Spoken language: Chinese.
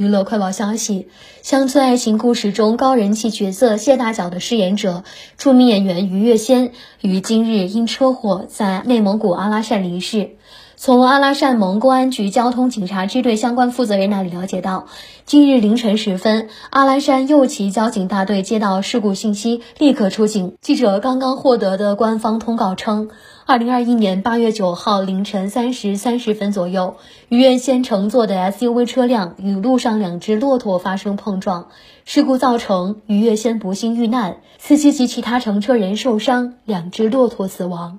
娱乐快报消息：乡村爱情故事中高人气角色谢大脚的饰演者、著名演员于月仙，于今日因车祸在内蒙古阿拉善离世。从阿拉善盟公安局交通警察支队相关负责人那里了解到，今日凌晨时分，阿拉善右旗交警大队接到事故信息，立刻出警。记者刚刚获得的官方通告称，二零二一年八月九号凌晨三时三十分左右，于月仙乘坐的 SUV 车辆与路上两只骆驼发生碰撞，事故造成于月仙不幸遇难，司机及其他乘车人受伤，两只骆驼死亡。